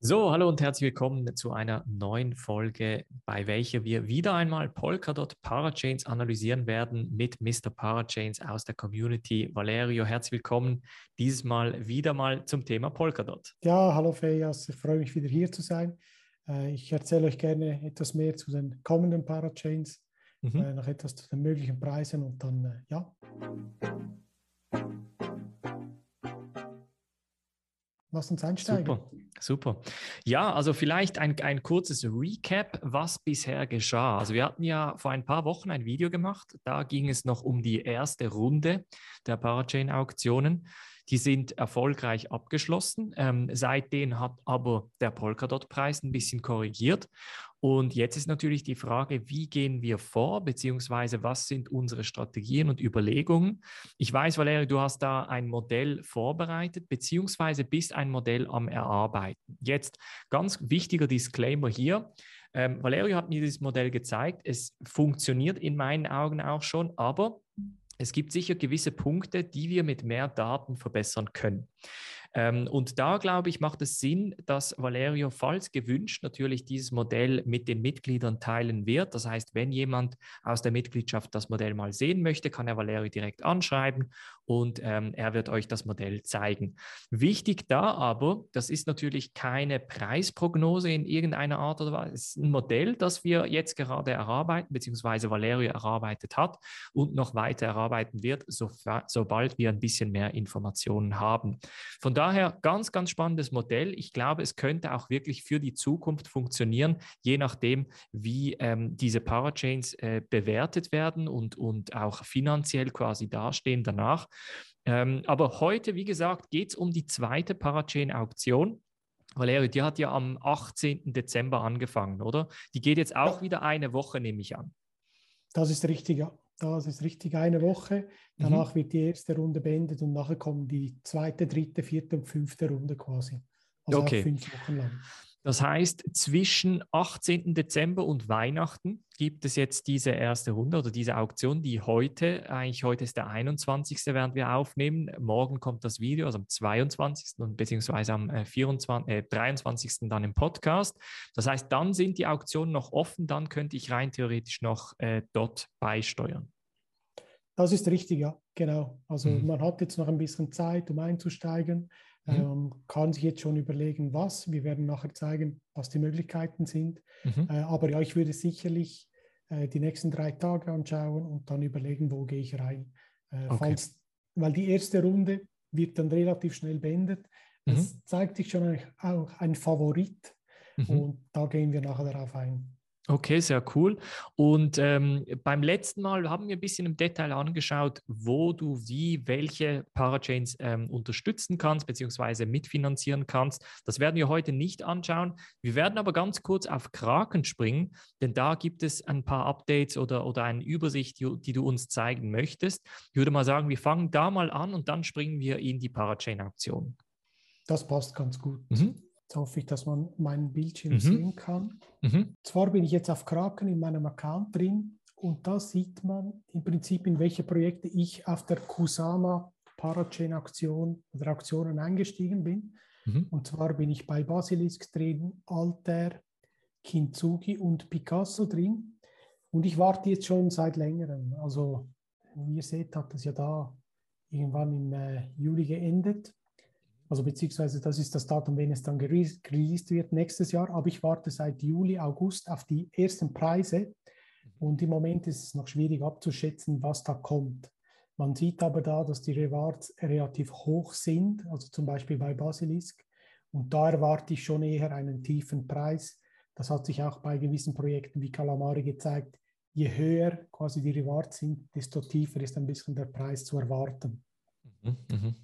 So, hallo und herzlich willkommen zu einer neuen Folge, bei welcher wir wieder einmal Polkadot Parachains analysieren werden mit Mr. Parachains aus der Community. Valerio, herzlich willkommen dieses Mal wieder mal zum Thema Polkadot. Ja, hallo Fejas, ich freue mich wieder hier zu sein. Äh, ich erzähle euch gerne etwas mehr zu den kommenden Parachains, mhm. Äh, noch etwas zu den möglichen Preisen und dann, äh, ja. Lass uns einsteigen. Super, super. Ja, also vielleicht ein, ein kurzes Recap, was bisher geschah. Also wir hatten ja vor ein paar Wochen ein Video gemacht, da ging es noch um die erste Runde der Parachain-Auktionen. Die sind erfolgreich abgeschlossen. Ähm, seitdem hat aber der Polkadot-Preis ein bisschen korrigiert. Und jetzt ist natürlich die Frage, wie gehen wir vor, beziehungsweise was sind unsere Strategien und Überlegungen? Ich weiß, Valerio, du hast da ein Modell vorbereitet, beziehungsweise bist ein Modell am Erarbeiten. Jetzt ganz wichtiger Disclaimer hier. Ähm, Valerio hat mir dieses Modell gezeigt. Es funktioniert in meinen Augen auch schon, aber es gibt sicher gewisse Punkte, die wir mit mehr Daten verbessern können. Ähm, und da, glaube ich, macht es Sinn, dass Valerio, falls gewünscht, natürlich dieses Modell mit den Mitgliedern teilen wird. Das heißt, wenn jemand aus der Mitgliedschaft das Modell mal sehen möchte, kann er Valerio direkt anschreiben und ähm, er wird euch das Modell zeigen. Wichtig da aber, das ist natürlich keine Preisprognose in irgendeiner Art oder was. Es ist ein Modell, das wir jetzt gerade erarbeiten, beziehungsweise Valerio erarbeitet hat und noch weiter erarbeiten wird, so, sobald wir ein bisschen mehr Informationen haben. Von daher ganz, ganz spannendes Modell. Ich glaube, es könnte auch wirklich für die Zukunft funktionieren, je nachdem, wie ähm, diese Parachains äh, bewertet werden und, und auch finanziell quasi dastehen danach. Ähm, aber heute, wie gesagt, geht es um die zweite Parachain-Auktion. Valerio, die hat ja am 18. Dezember angefangen, oder? Die geht jetzt auch ja. wieder eine Woche, nehme ich an. Das ist richtig, ja. Das ist richtig eine Woche. Danach mhm. wird die erste Runde beendet und nachher kommen die zweite, dritte, vierte und fünfte Runde quasi. Also okay. fünf Wochen lang. Das heißt, zwischen 18. Dezember und Weihnachten gibt es jetzt diese erste Runde oder diese Auktion, die heute, eigentlich heute ist der 21. während wir aufnehmen. Morgen kommt das Video, also am 22. und beziehungsweise am 24, äh, 23. Äh, dann im Podcast. Das heißt, dann sind die Auktionen noch offen, dann könnte ich rein theoretisch noch äh, dort beisteuern. Das ist richtig, ja, genau. Also mhm. man hat jetzt noch ein bisschen Zeit, um einzusteigen. Mhm. Ähm, kann sich jetzt schon überlegen, was. Wir werden nachher zeigen, was die Möglichkeiten sind. Mhm. Äh, aber ja, ich würde sicherlich äh, die nächsten drei Tage anschauen und dann überlegen, wo gehe ich rein. Äh, okay. falls, weil die erste Runde wird dann relativ schnell beendet. Es mhm. zeigt sich schon auch ein Favorit mhm. und da gehen wir nachher darauf ein. Okay, sehr cool. Und ähm, beim letzten Mal haben wir ein bisschen im Detail angeschaut, wo du wie welche Parachains ähm, unterstützen kannst, beziehungsweise mitfinanzieren kannst. Das werden wir heute nicht anschauen. Wir werden aber ganz kurz auf Kraken springen, denn da gibt es ein paar Updates oder, oder eine Übersicht, die, die du uns zeigen möchtest. Ich würde mal sagen, wir fangen da mal an und dann springen wir in die Parachain-Aktion. Das passt ganz gut. Mhm. Jetzt hoffe ich, dass man meinen Bildschirm mhm. sehen kann. Mhm. Zwar bin ich jetzt auf Kraken in meinem Account drin und da sieht man im Prinzip, in welche Projekte ich auf der Kusama Parachain Aktion oder Aktionen eingestiegen bin. Mhm. Und zwar bin ich bei Basilisk drin, Alter, Kintsugi und Picasso drin. Und ich warte jetzt schon seit längerem. Also, wie ihr seht, hat das ja da irgendwann im äh, Juli geendet. Also beziehungsweise das ist das Datum, wenn es dann released wird nächstes Jahr. Aber ich warte seit Juli, August auf die ersten Preise. Und im Moment ist es noch schwierig abzuschätzen, was da kommt. Man sieht aber da, dass die Rewards relativ hoch sind, also zum Beispiel bei Basilisk. Und da erwarte ich schon eher einen tiefen Preis. Das hat sich auch bei gewissen Projekten wie Calamari gezeigt. Je höher quasi die Rewards sind, desto tiefer ist ein bisschen der Preis zu erwarten. Mhm, mh.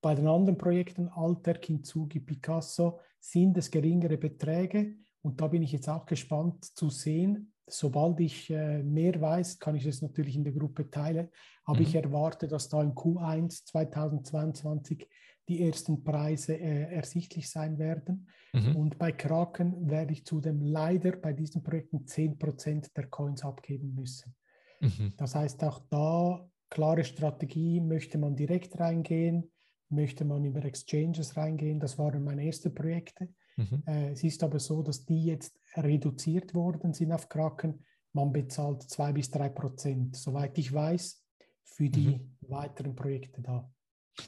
Bei den anderen Projekten, Alter, Kintsugi, Picasso, sind es geringere Beträge. Und da bin ich jetzt auch gespannt zu sehen. Sobald ich äh, mehr weiß, kann ich es natürlich in der Gruppe teilen. Aber mhm. ich erwarte, dass da im Q1 2022 die ersten Preise äh, ersichtlich sein werden. Mhm. Und bei Kraken werde ich zudem leider bei diesen Projekten 10% der Coins abgeben müssen. Mhm. Das heißt, auch da klare Strategie, möchte man direkt reingehen, möchte man über Exchanges reingehen. Das waren meine ersten Projekte. Mhm. Äh, es ist aber so, dass die jetzt reduziert worden sind auf Kraken. Man bezahlt zwei bis drei Prozent, soweit ich weiß, für die mhm. weiteren Projekte da.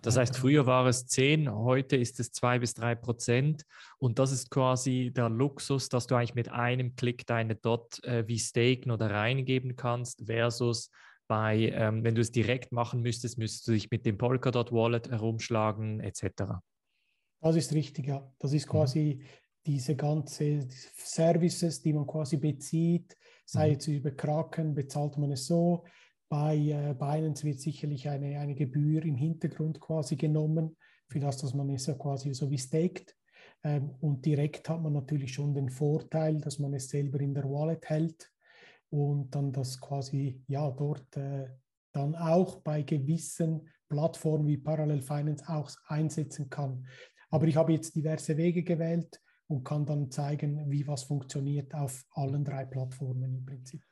Das heißt, früher war es 10, heute ist es 2 bis 3 Prozent. Und das ist quasi der Luxus, dass du eigentlich mit einem Klick deine Dot äh, wie staken oder reingeben kannst, versus bei, ähm, wenn du es direkt machen müsstest, müsstest du dich mit dem Polkadot Wallet herumschlagen, etc. Das ist richtig, ja. Das ist mhm. quasi mhm. diese ganze Services, die man quasi bezieht, sei mhm. jetzt über Kraken, bezahlt man es so. Bei äh, Binance wird sicherlich eine, eine Gebühr im Hintergrund quasi genommen, für das, dass man es ja quasi so wie staked. Ähm, und direkt hat man natürlich schon den Vorteil, dass man es selber in der Wallet hält und dann das quasi ja dort äh, dann auch bei gewissen Plattformen wie Parallel Finance auch einsetzen kann. Aber ich habe jetzt diverse Wege gewählt und kann dann zeigen, wie was funktioniert auf allen drei Plattformen im Prinzip.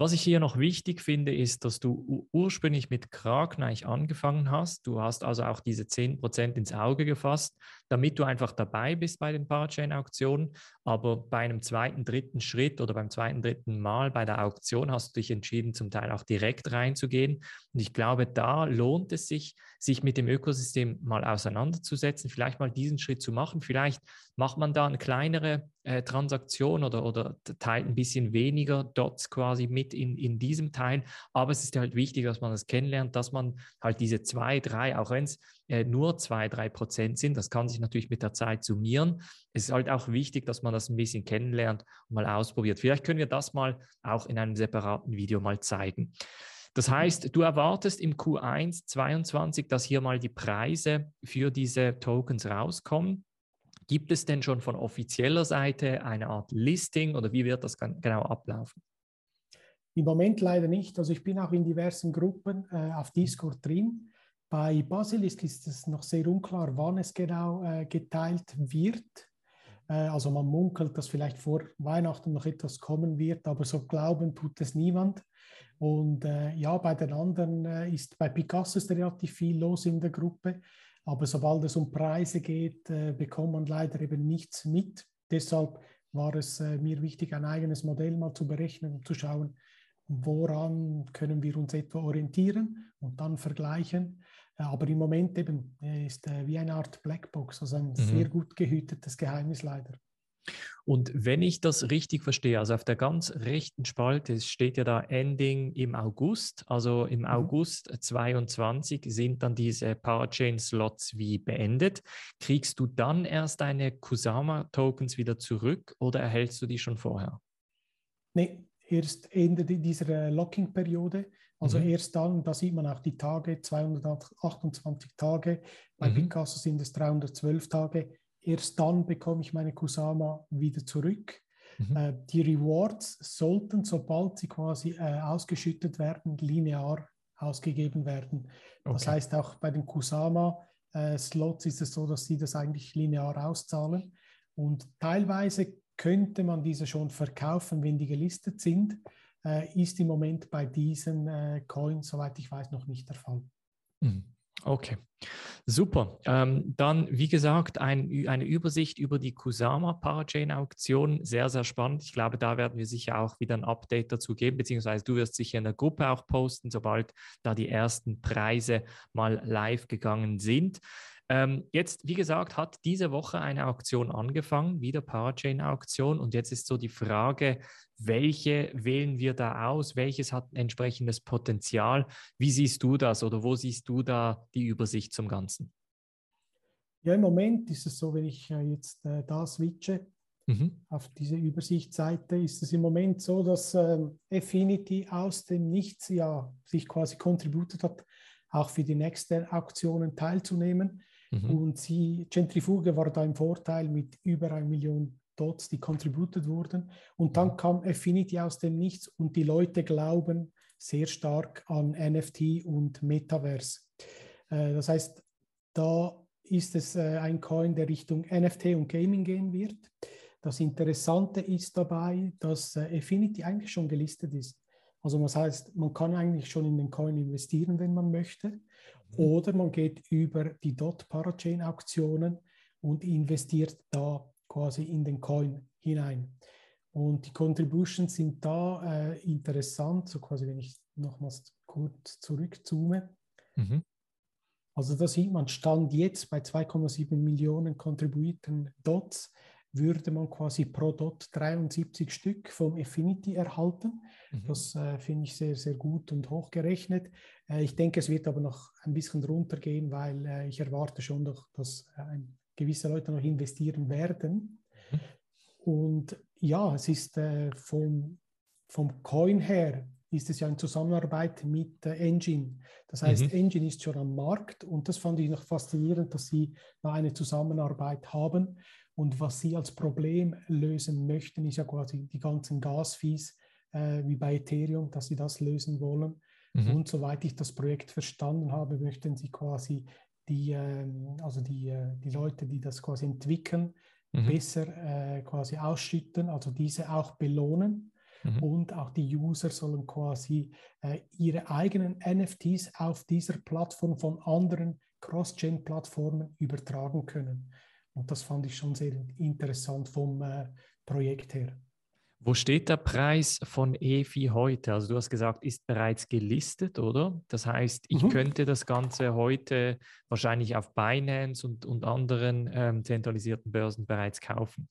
Was ich hier noch wichtig finde, ist, dass du ursprünglich mit Kragneich angefangen hast. Du hast also auch diese 10% ins Auge gefasst, damit du einfach dabei bist bei den Parachain-Auktionen. Aber bei einem zweiten, dritten Schritt oder beim zweiten, dritten Mal bei der Auktion hast du dich entschieden, zum Teil auch direkt reinzugehen. Und ich glaube, da lohnt es sich, sich mit dem Ökosystem mal auseinanderzusetzen, vielleicht mal diesen Schritt zu machen. Vielleicht macht man da eine kleinere äh, Transaktion oder, oder teilt ein bisschen weniger Dots quasi mit in, in diesem Teil. Aber es ist halt wichtig, dass man das kennenlernt, dass man halt diese zwei, drei, auch wenn es äh, nur zwei, drei Prozent sind, das kann sich natürlich mit der Zeit summieren. Es ist halt auch wichtig, dass man das ein bisschen kennenlernt und mal ausprobiert. Vielleicht können wir das mal auch in einem separaten Video mal zeigen. Das heißt, du erwartest im Q1 22, dass hier mal die Preise für diese Tokens rauskommen. Gibt es denn schon von offizieller Seite eine Art Listing oder wie wird das genau ablaufen? Im Moment leider nicht. Also ich bin auch in diversen Gruppen äh, auf Discord drin. Bei Basilisk ist es noch sehr unklar, wann es genau äh, geteilt wird. Äh, also man munkelt, dass vielleicht vor Weihnachten noch etwas kommen wird, aber so glauben tut es niemand. Und äh, ja, bei den anderen äh, ist bei Picasso ist relativ viel los in der Gruppe. Aber sobald es um Preise geht, äh, bekommt man leider eben nichts mit. Deshalb war es äh, mir wichtig, ein eigenes Modell mal zu berechnen und zu schauen, woran können wir uns etwa orientieren und dann vergleichen. Äh, aber im Moment eben ist äh, wie eine Art Blackbox, also ein mhm. sehr gut gehütetes Geheimnis leider. Und wenn ich das richtig verstehe, also auf der ganz rechten Spalte steht ja da Ending im August, also im mhm. August 22 sind dann diese Parachain-Slots wie beendet. Kriegst du dann erst deine Kusama-Tokens wieder zurück oder erhältst du die schon vorher? Nee, erst Ende dieser Locking-Periode. Also mhm. erst dann, da sieht man auch die Tage, 228 Tage, bei mhm. Picasso sind es 312 Tage Erst dann bekomme ich meine Kusama wieder zurück. Mhm. Äh, die Rewards sollten, sobald sie quasi äh, ausgeschüttet werden, linear ausgegeben werden. Okay. Das heißt, auch bei den Kusama-Slots äh, ist es so, dass sie das eigentlich linear auszahlen. Und teilweise könnte man diese schon verkaufen, wenn die gelistet sind. Ist im Moment bei diesen Coins, soweit ich weiß, noch nicht der Fall. Mhm. Okay, super. Ähm, dann, wie gesagt, ein, eine Übersicht über die Kusama Parachain-Auktion. Sehr, sehr spannend. Ich glaube, da werden wir sicher auch wieder ein Update dazu geben, beziehungsweise du wirst sicher in der Gruppe auch posten, sobald da die ersten Preise mal live gegangen sind. Ähm, jetzt, wie gesagt, hat diese Woche eine Auktion angefangen, wieder Parachain-Auktion. Und jetzt ist so die Frage, welche wählen wir da aus? Welches hat ein entsprechendes Potenzial? Wie siehst du das oder wo siehst du da die Übersicht zum Ganzen? Ja, im Moment ist es so, wenn ich äh, jetzt äh, da switche mhm. auf diese Übersichtsseite, ist es im Moment so, dass äh, Affinity aus dem Nichts ja sich quasi kontributet hat, auch für die nächsten Auktionen teilzunehmen. Mhm. Und sie, Zentrifuge war da im Vorteil mit über einer Million Dots, die contributed wurden. Und dann mhm. kam Affinity aus dem Nichts und die Leute glauben sehr stark an NFT und Metaverse. Äh, das heißt, da ist es äh, ein Coin, der Richtung NFT und Gaming gehen wird. Das Interessante ist dabei, dass äh, Affinity eigentlich schon gelistet ist. Also das heißt, man kann eigentlich schon in den Coin investieren, wenn man möchte. Mhm. Oder man geht über die Dot Parachain Auktionen und investiert da quasi in den Coin hinein. Und die Contributions sind da äh, interessant, so quasi, wenn ich nochmals kurz zurückzoome. Mhm. Also da sieht man, Stand jetzt bei 2,7 Millionen kontribuierten Dots würde man quasi pro Dot 73 Stück vom Affinity erhalten. Mhm. Das äh, finde ich sehr, sehr gut und hochgerechnet. Äh, ich denke, es wird aber noch ein bisschen runtergehen, weil äh, ich erwarte schon noch, dass äh, gewisse Leute noch investieren werden. Mhm. Und ja, es ist äh, vom, vom Coin her ist es ja in Zusammenarbeit mit äh, Engine. Das heißt, mhm. Engine ist schon am Markt und das fand ich noch faszinierend, dass sie da eine Zusammenarbeit haben. Und was sie als Problem lösen möchten, ist ja quasi die ganzen Gasfees äh, wie bei Ethereum, dass sie das lösen wollen. Mhm. Und soweit ich das Projekt verstanden habe, möchten sie quasi die, äh, also die, äh, die Leute, die das quasi entwickeln, mhm. besser äh, quasi ausschütten, also diese auch belohnen. Mhm. Und auch die User sollen quasi äh, ihre eigenen NFTs auf dieser Plattform von anderen Cross-Chain-Plattformen übertragen können. Und das fand ich schon sehr interessant vom äh, Projekt her. Wo steht der Preis von EFI heute? Also du hast gesagt, ist bereits gelistet, oder? Das heißt, ich mhm. könnte das Ganze heute wahrscheinlich auf Binance und, und anderen ähm, zentralisierten Börsen bereits kaufen.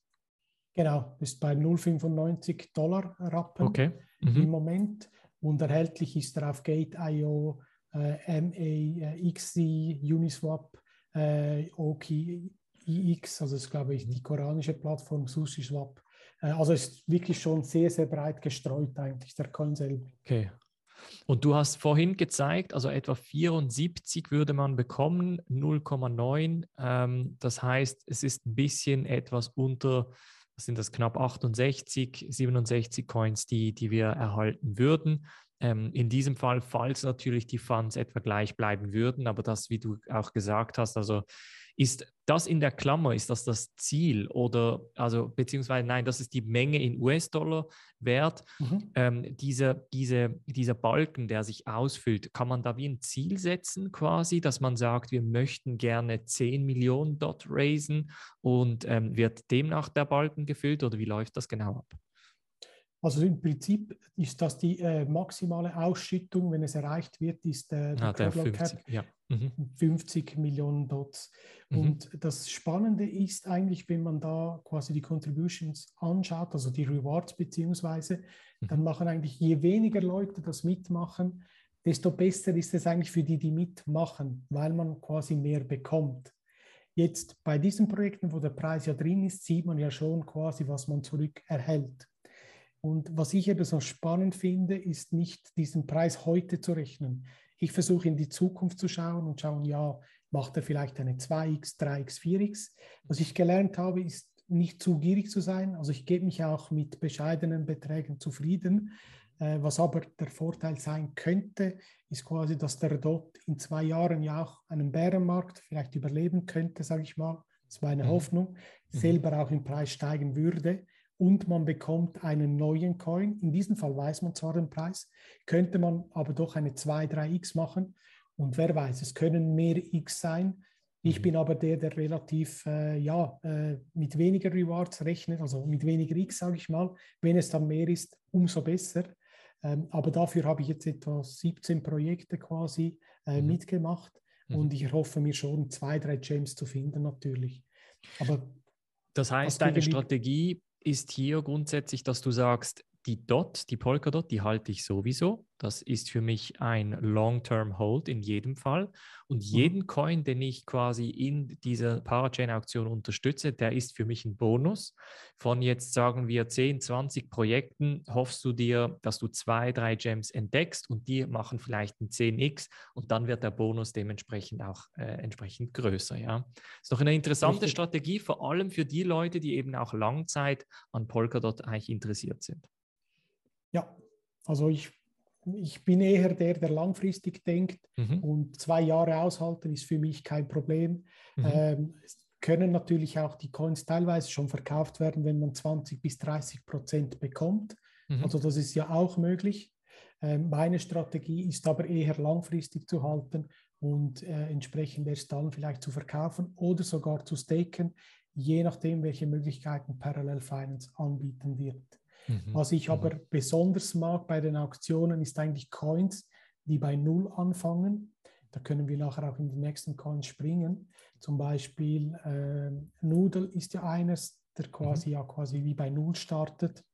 Genau, ist bei 0,95 Dollar Rappen okay. mhm. im Moment und erhältlich ist er auf Gate.io, äh, MAXC, Uniswap, äh, Oki, IX, also ist glaube ich die koranische Plattform SushiSwap. Äh, also ist wirklich schon sehr, sehr breit gestreut eigentlich, der Coin selber. Okay. Und du hast vorhin gezeigt, also etwa 74 würde man bekommen, 0,9. Ähm, das heißt, es ist ein bisschen etwas unter das sind das knapp 68, 67 Coins, die, die wir erhalten würden. Ähm, in diesem Fall, falls natürlich die Funds etwa gleich bleiben würden, aber das, wie du auch gesagt hast, also ist das in der Klammer, ist das das Ziel oder, also beziehungsweise nein, das ist die Menge in US-Dollar wert. Mhm. Ähm, diese, diese, dieser Balken, der sich ausfüllt, kann man da wie ein Ziel setzen quasi, dass man sagt, wir möchten gerne 10 Millionen dort raisen und ähm, wird demnach der Balken gefüllt oder wie läuft das genau ab? Also im Prinzip ist das die äh, maximale Ausschüttung, wenn es erreicht wird, ist äh, ah, der 50, ja. mhm. 50 Millionen Dots. Mhm. Und das Spannende ist eigentlich, wenn man da quasi die Contributions anschaut, also die Rewards beziehungsweise, mhm. dann machen eigentlich je weniger Leute das mitmachen, desto besser ist es eigentlich für die, die mitmachen, weil man quasi mehr bekommt. Jetzt bei diesen Projekten, wo der Preis ja drin ist, sieht man ja schon quasi, was man zurück erhält. Und was ich eben so spannend finde, ist nicht diesen Preis heute zu rechnen. Ich versuche in die Zukunft zu schauen und schauen, ja, macht er vielleicht eine 2x, 3x, 4x. Was ich gelernt habe, ist nicht zu gierig zu sein. Also ich gebe mich auch mit bescheidenen Beträgen zufrieden. Äh, was aber der Vorteil sein könnte, ist quasi, dass der dort in zwei Jahren ja auch einen Bärenmarkt vielleicht überleben könnte, sage ich mal. Das ist meine mhm. Hoffnung. Mhm. Selber auch im Preis steigen würde und man bekommt einen neuen Coin. In diesem Fall weiß man zwar den Preis, könnte man aber doch eine 2, 3x machen. Und wer weiß, es können mehr X sein. Ich mhm. bin aber der, der relativ äh, ja, äh, mit weniger Rewards rechnet, also mit weniger X, sage ich mal. Wenn es dann mehr ist, umso besser. Ähm, aber dafür habe ich jetzt etwa 17 Projekte quasi äh, mhm. mitgemacht mhm. und ich hoffe mir schon zwei, drei Gems zu finden natürlich. Aber das heißt, deine Strategie ist hier grundsätzlich, dass du sagst, die Dot, die Polkadot, die halte ich sowieso. Das ist für mich ein Long-Term Hold in jedem Fall. Und mhm. jeden Coin, den ich quasi in dieser Parachain-Auktion unterstütze, der ist für mich ein Bonus. Von jetzt sagen wir 10, 20 Projekten hoffst du dir, dass du zwei, drei Gems entdeckst und die machen vielleicht ein 10x und dann wird der Bonus dementsprechend auch äh, entsprechend größer. Ja, ist doch eine interessante Richtig. Strategie, vor allem für die Leute, die eben auch Langzeit an Polkadot eigentlich interessiert sind. Ja, also ich, ich bin eher der, der langfristig denkt mhm. und zwei Jahre aushalten ist für mich kein Problem. Mhm. Ähm, es können natürlich auch die Coins teilweise schon verkauft werden, wenn man 20 bis 30 Prozent bekommt. Mhm. Also das ist ja auch möglich. Ähm, meine Strategie ist aber eher langfristig zu halten und äh, entsprechend erst dann vielleicht zu verkaufen oder sogar zu staken. je nachdem, welche Möglichkeiten Parallel Finance anbieten wird. Mhm. Was ich mhm. aber besonders mag bei den Auktionen, ist eigentlich Coins, die bei Null anfangen. Da können wir nachher auch in die nächsten Coins springen. Zum Beispiel äh, Noodle ist ja eines, der quasi mhm. ja quasi wie bei Null startet.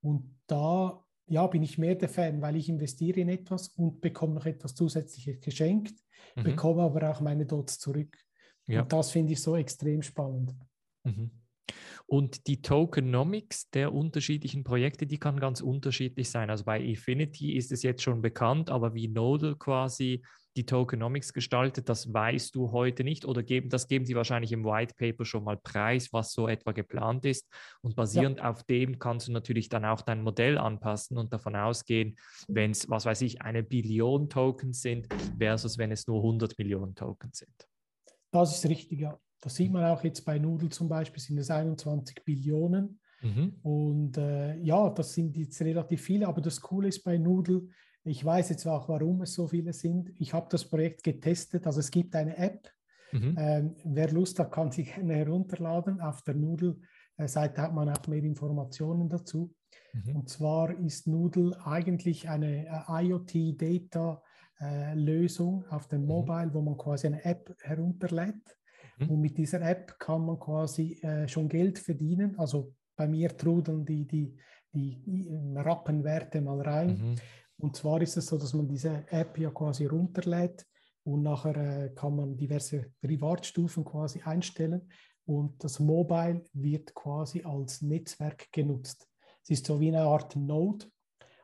Und da ja, bin ich mehr der Fan, weil ich investiere in etwas und bekomme noch etwas zusätzliches geschenkt, mhm. bekomme aber auch meine Dots zurück. Ja. Und das finde ich so extrem spannend. Mhm. Und die Tokenomics der unterschiedlichen Projekte, die kann ganz unterschiedlich sein. Also bei Infinity ist es jetzt schon bekannt, aber wie Nodal quasi die Tokenomics gestaltet, das weißt du heute nicht oder geben, das geben sie wahrscheinlich im White Paper schon mal preis, was so etwa geplant ist. Und basierend ja. auf dem kannst du natürlich dann auch dein Modell anpassen und davon ausgehen, wenn es, was weiß ich, eine Billion Tokens sind versus wenn es nur 100 Millionen Tokens sind. Das ist richtig, ja. Das sieht man auch jetzt bei Nudel zum Beispiel, sind es 21 Billionen. Mhm. Und äh, ja, das sind jetzt relativ viele, aber das Coole ist bei Nudel, ich weiß jetzt auch, warum es so viele sind. Ich habe das Projekt getestet, also es gibt eine App. Mhm. Ähm, wer Lust hat, kann sie gerne herunterladen. Auf der Nudel-Seite hat man auch mehr Informationen dazu. Mhm. Und zwar ist Nudel eigentlich eine äh, IoT-Data-Lösung äh, auf dem mhm. Mobile, wo man quasi eine App herunterlädt. Und mit dieser App kann man quasi äh, schon Geld verdienen. Also bei mir trudeln die, die, die Rappenwerte mal rein. Mhm. Und zwar ist es so, dass man diese App ja quasi runterlädt und nachher äh, kann man diverse Rewardstufen quasi einstellen und das Mobile wird quasi als Netzwerk genutzt. Es ist so wie eine Art Node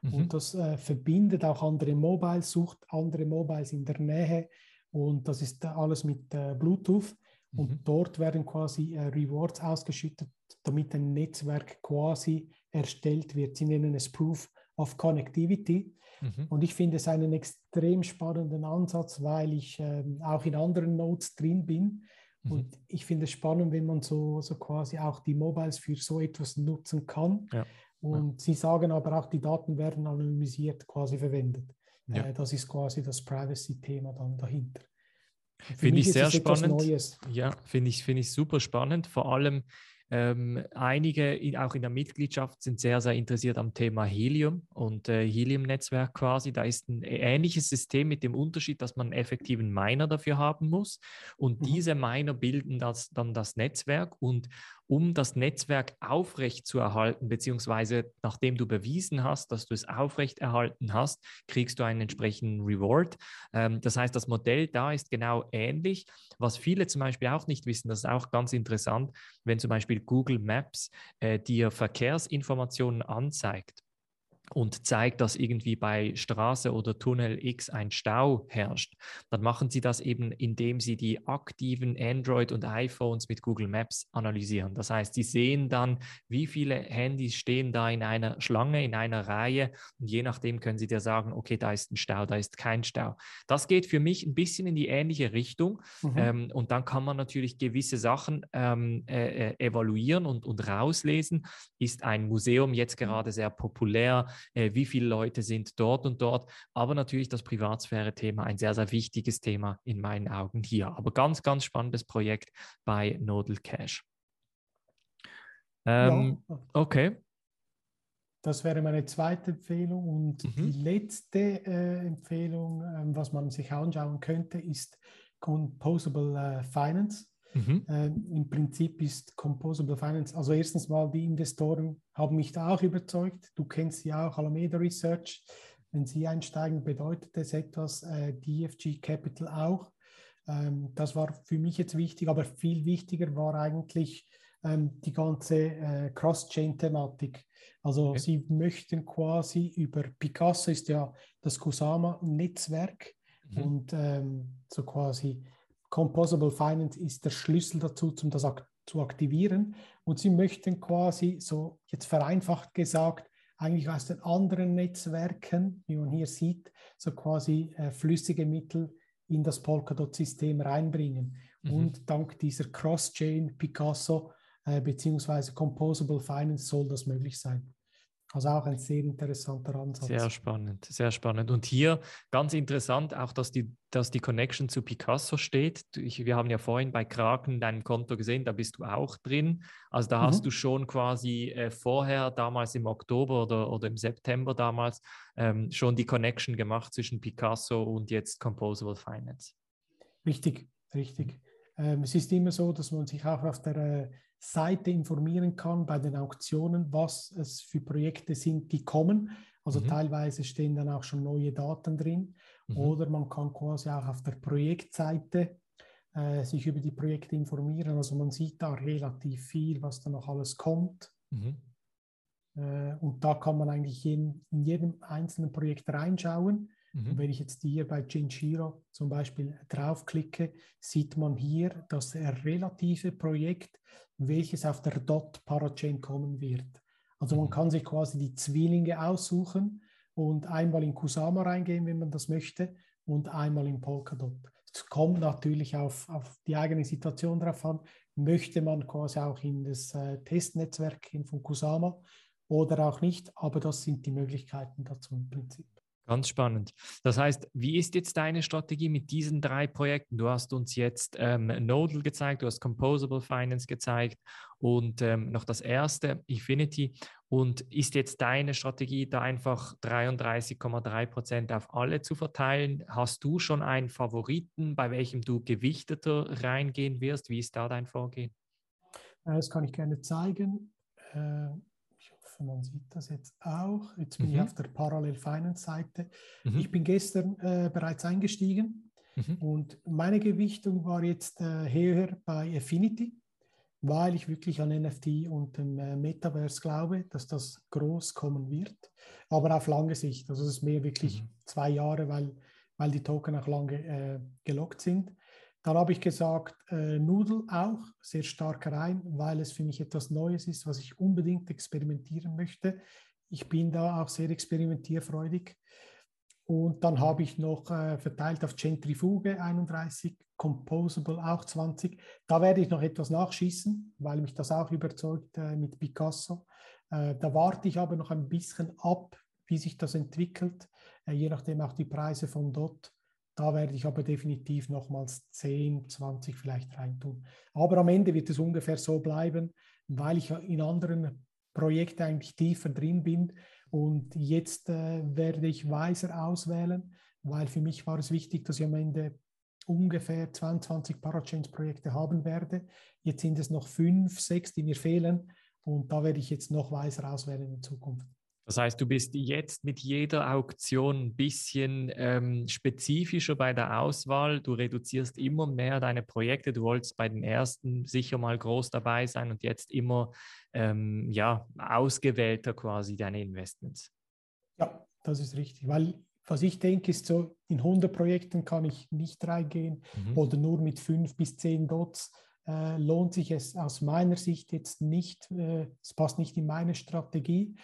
mhm. und das äh, verbindet auch andere Mobiles, sucht andere Mobiles in der Nähe und das ist alles mit äh, Bluetooth und mhm. dort werden quasi äh, Rewards ausgeschüttet, damit ein Netzwerk quasi erstellt wird. Sie nennen es Proof of Connectivity. Mhm. Und ich finde es einen extrem spannenden Ansatz, weil ich ähm, auch in anderen Nodes drin bin. Mhm. Und ich finde es spannend, wenn man so, so quasi auch die Mobiles für so etwas nutzen kann. Ja. Und ja. Sie sagen aber auch, die Daten werden anonymisiert quasi verwendet. Ja. Äh, das ist quasi das Privacy-Thema dann dahinter. Finde ich sehr spannend. Ja, finde ich, find ich super spannend. Vor allem ähm, einige, in, auch in der Mitgliedschaft, sind sehr, sehr interessiert am Thema Helium und äh, Helium-Netzwerk quasi. Da ist ein ähnliches System mit dem Unterschied, dass man einen effektiven Miner dafür haben muss. Und mhm. diese Miner bilden das, dann das Netzwerk. Und um das Netzwerk aufrecht zu erhalten, beziehungsweise nachdem du bewiesen hast, dass du es aufrecht erhalten hast, kriegst du einen entsprechenden Reward. Ähm, das heißt, das Modell da ist genau ähnlich. Was viele zum Beispiel auch nicht wissen, das ist auch ganz interessant, wenn zum Beispiel Google Maps äh, dir Verkehrsinformationen anzeigt und zeigt, dass irgendwie bei Straße oder Tunnel X ein Stau herrscht, dann machen sie das eben, indem sie die aktiven Android und iPhones mit Google Maps analysieren. Das heißt, sie sehen dann, wie viele Handys stehen da in einer Schlange, in einer Reihe und je nachdem können sie dir sagen, okay, da ist ein Stau, da ist kein Stau. Das geht für mich ein bisschen in die ähnliche Richtung mhm. ähm, und dann kann man natürlich gewisse Sachen ähm, äh, äh evaluieren und, und rauslesen. Ist ein Museum jetzt mhm. gerade sehr populär? Äh, wie viele Leute sind dort und dort. Aber natürlich das Privatsphäre-Thema, ein sehr, sehr wichtiges Thema in meinen Augen hier. Aber ganz, ganz spannendes Projekt bei Nodal Cash. Ähm, ja. Okay. Das wäre meine zweite Empfehlung. Und mhm. die letzte äh, Empfehlung, äh, was man sich anschauen könnte, ist Composable äh, Finance. Mhm. Ähm, Im Prinzip ist Composable Finance, also erstens mal die Investoren haben mich da auch überzeugt. Du kennst ja auch Alameda Research. Wenn sie einsteigen, bedeutet das etwas, äh, DFG Capital auch. Ähm, das war für mich jetzt wichtig, aber viel wichtiger war eigentlich ähm, die ganze äh, Cross-Chain-Thematik. Also okay. sie möchten quasi über Picasso ist ja das Kusama-Netzwerk mhm. und so quasi Composable Finance ist der Schlüssel dazu, um das ak zu aktivieren. Und sie möchten quasi, so jetzt vereinfacht gesagt, eigentlich aus den anderen Netzwerken, wie man hier sieht, so quasi äh, flüssige Mittel in das Polkadot-System reinbringen. Mhm. Und dank dieser Cross-Chain Picasso äh, beziehungsweise Composable Finance soll das möglich sein. Also auch ein sehr interessanter Ansatz. Sehr spannend, sehr spannend. Und hier ganz interessant auch, dass die, dass die Connection zu Picasso steht. Ich, wir haben ja vorhin bei Kraken dein Konto gesehen, da bist du auch drin. Also da mhm. hast du schon quasi äh, vorher, damals im Oktober oder, oder im September damals, ähm, schon die Connection gemacht zwischen Picasso und jetzt Composable Finance. Richtig, richtig. Ähm, es ist immer so, dass man sich auch auf der äh, Seite informieren kann bei den Auktionen, was es für Projekte sind, die kommen. Also mhm. teilweise stehen dann auch schon neue Daten drin. Mhm. Oder man kann quasi auch auf der Projektseite äh, sich über die Projekte informieren. Also man sieht da relativ viel, was da noch alles kommt. Mhm. Äh, und da kann man eigentlich in, in jedem einzelnen Projekt reinschauen. Mhm. Und wenn ich jetzt hier bei Genshiro zum Beispiel draufklicke, sieht man hier das relative Projekt, welches auf der Dot Parachain kommen wird. Also man mhm. kann sich quasi die Zwillinge aussuchen und einmal in Kusama reingehen, wenn man das möchte, und einmal in Polkadot. Es kommt natürlich auf, auf die eigene Situation drauf an. Möchte man quasi auch in das äh, Testnetzwerk gehen von Kusama oder auch nicht, aber das sind die Möglichkeiten dazu im Prinzip. Ganz spannend. Das heißt, wie ist jetzt deine Strategie mit diesen drei Projekten? Du hast uns jetzt ähm, Nodal gezeigt, du hast Composable Finance gezeigt und ähm, noch das erste, Infinity. Und ist jetzt deine Strategie, da einfach 33,3 Prozent auf alle zu verteilen? Hast du schon einen Favoriten, bei welchem du gewichteter reingehen wirst? Wie ist da dein Vorgehen? Äh, das kann ich gerne zeigen. Hoffe, man sieht das jetzt auch. Jetzt bin mhm. ich auf der Parallel Finance Seite. Mhm. Ich bin gestern äh, bereits eingestiegen mhm. und meine Gewichtung war jetzt äh, höher bei Affinity, weil ich wirklich an NFT und dem äh, Metaverse glaube, dass das groß kommen wird, aber auf lange Sicht. Also es ist mehr wirklich mhm. zwei Jahre, weil, weil die Token auch lange äh, gelockt sind. Dann habe ich gesagt, äh, Nudel auch sehr stark rein, weil es für mich etwas Neues ist, was ich unbedingt experimentieren möchte. Ich bin da auch sehr experimentierfreudig. Und dann habe ich noch äh, verteilt auf Centrifuge 31, Composable auch 20. Da werde ich noch etwas nachschießen, weil mich das auch überzeugt äh, mit Picasso. Äh, da warte ich aber noch ein bisschen ab, wie sich das entwickelt, äh, je nachdem auch die Preise von dort. Da werde ich aber definitiv nochmals 10, 20 vielleicht reintun. Aber am Ende wird es ungefähr so bleiben, weil ich in anderen Projekten eigentlich tiefer drin bin. Und jetzt äh, werde ich weiser auswählen, weil für mich war es wichtig, dass ich am Ende ungefähr 22 Parachains-Projekte haben werde. Jetzt sind es noch fünf, sechs, die mir fehlen. Und da werde ich jetzt noch weiser auswählen in Zukunft. Das heißt, du bist jetzt mit jeder Auktion ein bisschen ähm, spezifischer bei der Auswahl. Du reduzierst immer mehr deine Projekte. Du wolltest bei den ersten sicher mal groß dabei sein und jetzt immer ähm, ja, ausgewählter quasi deine Investments. Ja, das ist richtig, weil was ich denke, ist so, in 100 Projekten kann ich nicht reingehen mhm. oder nur mit 5 bis 10 Dots. Äh, lohnt sich es aus meiner Sicht jetzt nicht, äh, es passt nicht in meine Strategie.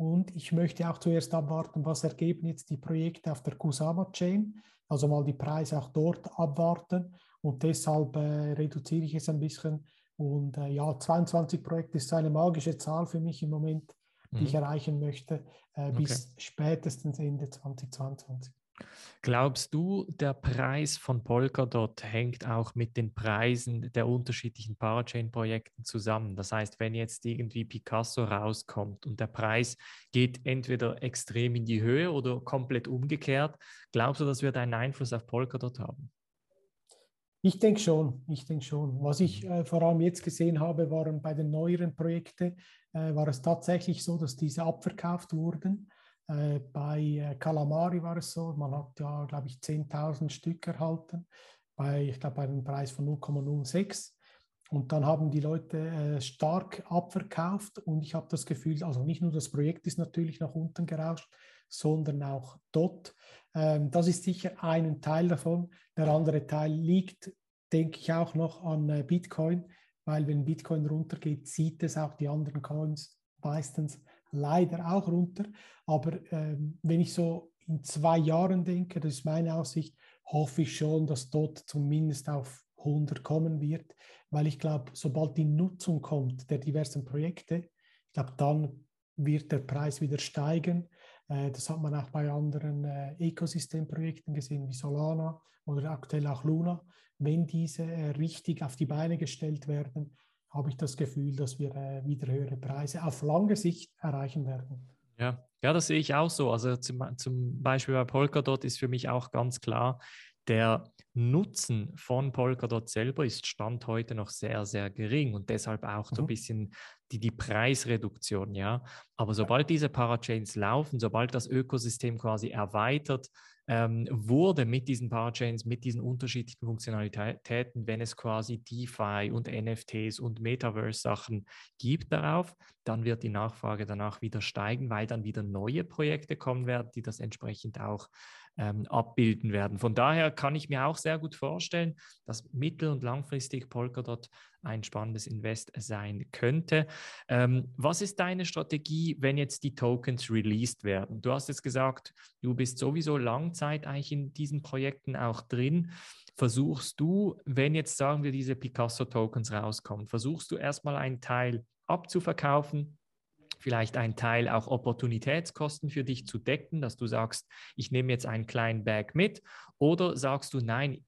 Und ich möchte auch zuerst abwarten, was ergeben jetzt die Projekte auf der Kusama-Chain, also mal die Preise auch dort abwarten. Und deshalb äh, reduziere ich es ein bisschen. Und äh, ja, 22 Projekte ist eine magische Zahl für mich im Moment, die mhm. ich erreichen möchte, äh, bis okay. spätestens Ende 2022. Glaubst du, der Preis von Polkadot hängt auch mit den Preisen der unterschiedlichen Parachain-Projekten zusammen? Das heißt, wenn jetzt irgendwie Picasso rauskommt und der Preis geht entweder extrem in die Höhe oder komplett umgekehrt, glaubst du, das wird einen Einfluss auf Polkadot haben? Ich denke schon, ich denke schon. Was ich mhm. äh, vor allem jetzt gesehen habe, waren bei den neueren Projekten, äh, war es tatsächlich so, dass diese abverkauft wurden äh, bei äh, Calamari war es so, man hat ja, glaube ich, 10.000 Stück erhalten, bei, ich glaube, einem Preis von 0,06. Und dann haben die Leute äh, stark abverkauft und ich habe das Gefühl, also nicht nur das Projekt ist natürlich nach unten gerauscht, sondern auch dort. Ähm, das ist sicher ein Teil davon. Der andere Teil liegt, denke ich, auch noch an Bitcoin, weil wenn Bitcoin runtergeht, zieht es auch die anderen Coins meistens leider auch runter. Aber ähm, wenn ich so in zwei Jahren denke, das ist meine Aussicht, hoffe ich schon, dass dort zumindest auf 100 kommen wird, weil ich glaube, sobald die Nutzung kommt der diversen Projekte, ich glaube, dann wird der Preis wieder steigen. Äh, das hat man auch bei anderen äh, Ökosystemprojekten gesehen, wie Solana oder aktuell auch Luna. Wenn diese äh, richtig auf die Beine gestellt werden, habe ich das Gefühl, dass wir wieder höhere Preise auf lange Sicht erreichen werden. Ja, ja das sehe ich auch so. Also zum, zum Beispiel bei Polkadot ist für mich auch ganz klar, der Nutzen von Polkadot selber ist Stand heute noch sehr, sehr gering und deshalb auch mhm. so ein bisschen die, die Preisreduktion, ja. Aber sobald diese Parachains laufen, sobald das Ökosystem quasi erweitert ähm, wurde mit diesen Parachains, mit diesen unterschiedlichen Funktionalitäten, wenn es quasi DeFi und NFTs und Metaverse-Sachen gibt darauf, dann wird die Nachfrage danach wieder steigen, weil dann wieder neue Projekte kommen werden, die das entsprechend auch ähm, abbilden werden. Von daher kann ich mir auch sehr gut vorstellen, dass mittel- und langfristig Polkadot ein spannendes Invest sein könnte. Ähm, was ist deine Strategie, wenn jetzt die Tokens released werden? Du hast jetzt gesagt, du bist sowieso Langzeit eigentlich in diesen Projekten auch drin. Versuchst du, wenn jetzt sagen wir diese Picasso-Tokens rauskommen, versuchst du erstmal einen Teil abzuverkaufen, vielleicht einen Teil auch Opportunitätskosten für dich zu decken, dass du sagst, ich nehme jetzt einen kleinen Bag mit oder sagst du, nein,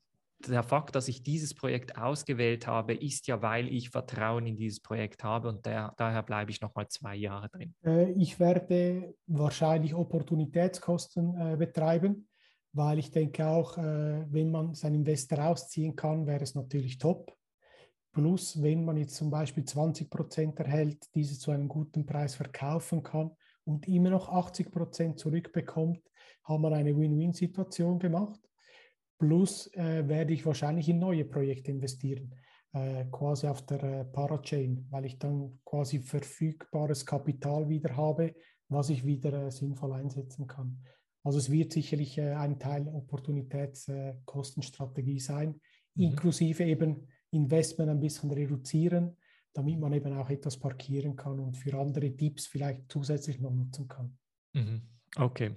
der Fakt, dass ich dieses Projekt ausgewählt habe, ist ja, weil ich Vertrauen in dieses Projekt habe und der, daher bleibe ich nochmal zwei Jahre drin. Äh, ich werde wahrscheinlich Opportunitätskosten äh, betreiben, weil ich denke auch, äh, wenn man sein Investor rausziehen kann, wäre es natürlich top. Plus, wenn man jetzt zum Beispiel 20 Prozent erhält, diese zu einem guten Preis verkaufen kann und immer noch 80 Prozent zurückbekommt, hat man eine Win-Win-Situation gemacht. Plus äh, werde ich wahrscheinlich in neue Projekte investieren, äh, quasi auf der äh, Parachain, weil ich dann quasi verfügbares Kapital wieder habe, was ich wieder äh, sinnvoll einsetzen kann. Also es wird sicherlich äh, ein Teil Opportunitätskostenstrategie sein, mhm. inklusive eben Investment ein bisschen reduzieren, damit man eben auch etwas parkieren kann und für andere Tipps vielleicht zusätzlich noch nutzen kann. Mhm. Okay,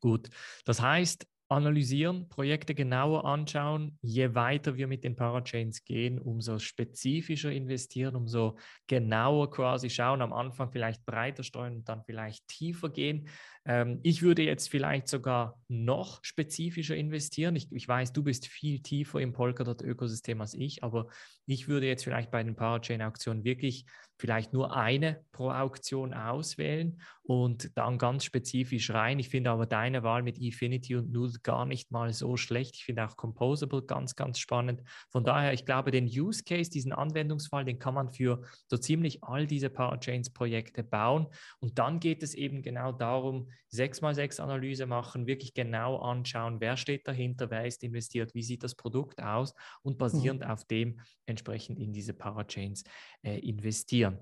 gut. Das heißt, analysieren, Projekte genauer anschauen. Je weiter wir mit den Parachains gehen, umso spezifischer investieren, umso genauer quasi schauen. Am Anfang vielleicht breiter streuen und dann vielleicht tiefer gehen. Ähm, ich würde jetzt vielleicht sogar noch spezifischer investieren. Ich, ich weiß, du bist viel tiefer im Polkadot-Ökosystem als ich, aber ich würde jetzt vielleicht bei den Parachain-Auktionen wirklich vielleicht nur eine pro Auktion auswählen und dann ganz spezifisch rein. Ich finde aber deine Wahl mit Efinity und Noodle gar nicht mal so schlecht. Ich finde auch Composable ganz, ganz spannend. Von daher, ich glaube, den Use Case, diesen Anwendungsfall, den kann man für so ziemlich all diese Parachains-Projekte bauen. Und dann geht es eben genau darum, 6x6 Analyse machen, wirklich genau anschauen, wer steht dahinter, wer ist investiert, wie sieht das Produkt aus und basierend mhm. auf dem entsprechend in diese Parachains äh, investieren.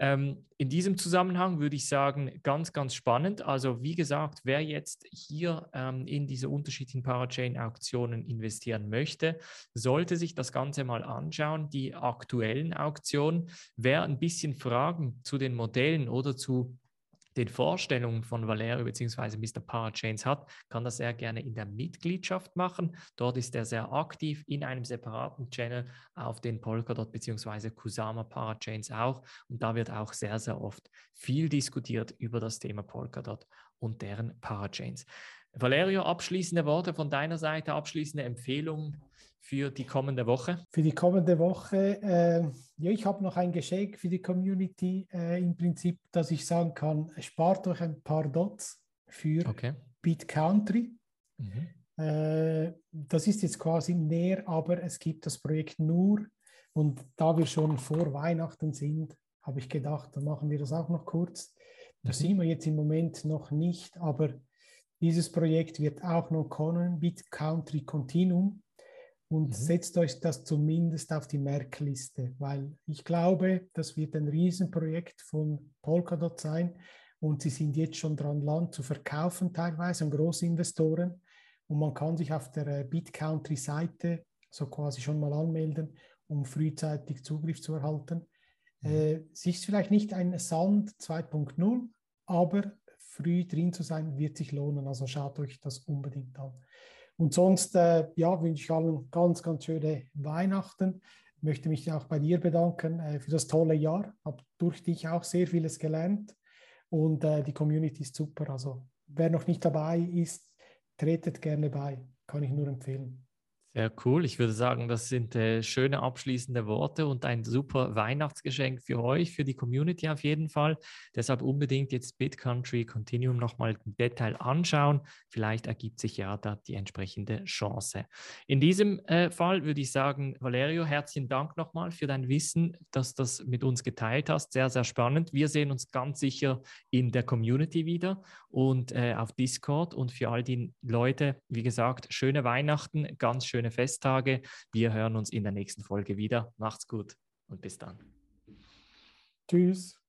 Ähm, in diesem Zusammenhang würde ich sagen, ganz, ganz spannend. Also wie gesagt, wer jetzt hier ähm, in diese unterschiedlichen Parachain-Auktionen investieren möchte, sollte sich das Ganze mal anschauen, die aktuellen Auktionen. Wer ein bisschen Fragen zu den Modellen oder zu den Vorstellungen von Valerio bzw. Mr. Parachains hat, kann das sehr gerne in der Mitgliedschaft machen. Dort ist er sehr aktiv in einem separaten Channel auf den Polkadot bzw. Kusama Parachains auch. Und da wird auch sehr, sehr oft viel diskutiert über das Thema Polkadot und deren Parachains. Valerio, abschließende Worte von deiner Seite, abschließende Empfehlungen für die kommende Woche? Für die kommende Woche, äh, ja, ich habe noch ein Geschenk für die Community äh, im Prinzip, dass ich sagen kann, spart euch ein paar Dots für okay. BitCountry. Mhm. Äh, das ist jetzt quasi näher, aber es gibt das Projekt nur und da wir schon vor Weihnachten sind, habe ich gedacht, dann machen wir das auch noch kurz. Da mhm. sind wir jetzt im Moment noch nicht, aber dieses Projekt wird auch noch kommen, BitCountry Continuum und mhm. setzt euch das zumindest auf die Merkliste, weil ich glaube, das wird ein Riesenprojekt von Polkadot sein und sie sind jetzt schon dran, Land zu verkaufen, teilweise an Großinvestoren. Und man kann sich auf der äh, BitCountry-Seite so quasi schon mal anmelden, um frühzeitig Zugriff zu erhalten. Mhm. Äh, es ist vielleicht nicht ein Sand 2.0, aber früh drin zu sein, wird sich lohnen. Also schaut euch das unbedingt an. Und sonst äh, ja, wünsche ich allen ganz, ganz schöne Weihnachten. Ich möchte mich auch bei dir bedanken äh, für das tolle Jahr. Habe durch dich auch sehr vieles gelernt. und äh, die Community ist super. Also wer noch nicht dabei ist, tretet gerne bei, kann ich nur empfehlen. Sehr cool. Ich würde sagen, das sind äh, schöne abschließende Worte und ein super Weihnachtsgeschenk für euch, für die Community auf jeden Fall. Deshalb unbedingt jetzt BitCountry Continuum nochmal im Detail anschauen. Vielleicht ergibt sich ja da die entsprechende Chance. In diesem äh, Fall würde ich sagen, Valerio, herzlichen Dank nochmal für dein Wissen, dass du das mit uns geteilt hast. Sehr, sehr spannend. Wir sehen uns ganz sicher in der Community wieder und äh, auf Discord. Und für all die Leute, wie gesagt, schöne Weihnachten, ganz schön schöne Festtage. Wir hören uns in der nächsten Folge wieder. Macht's gut und bis dann. Tschüss.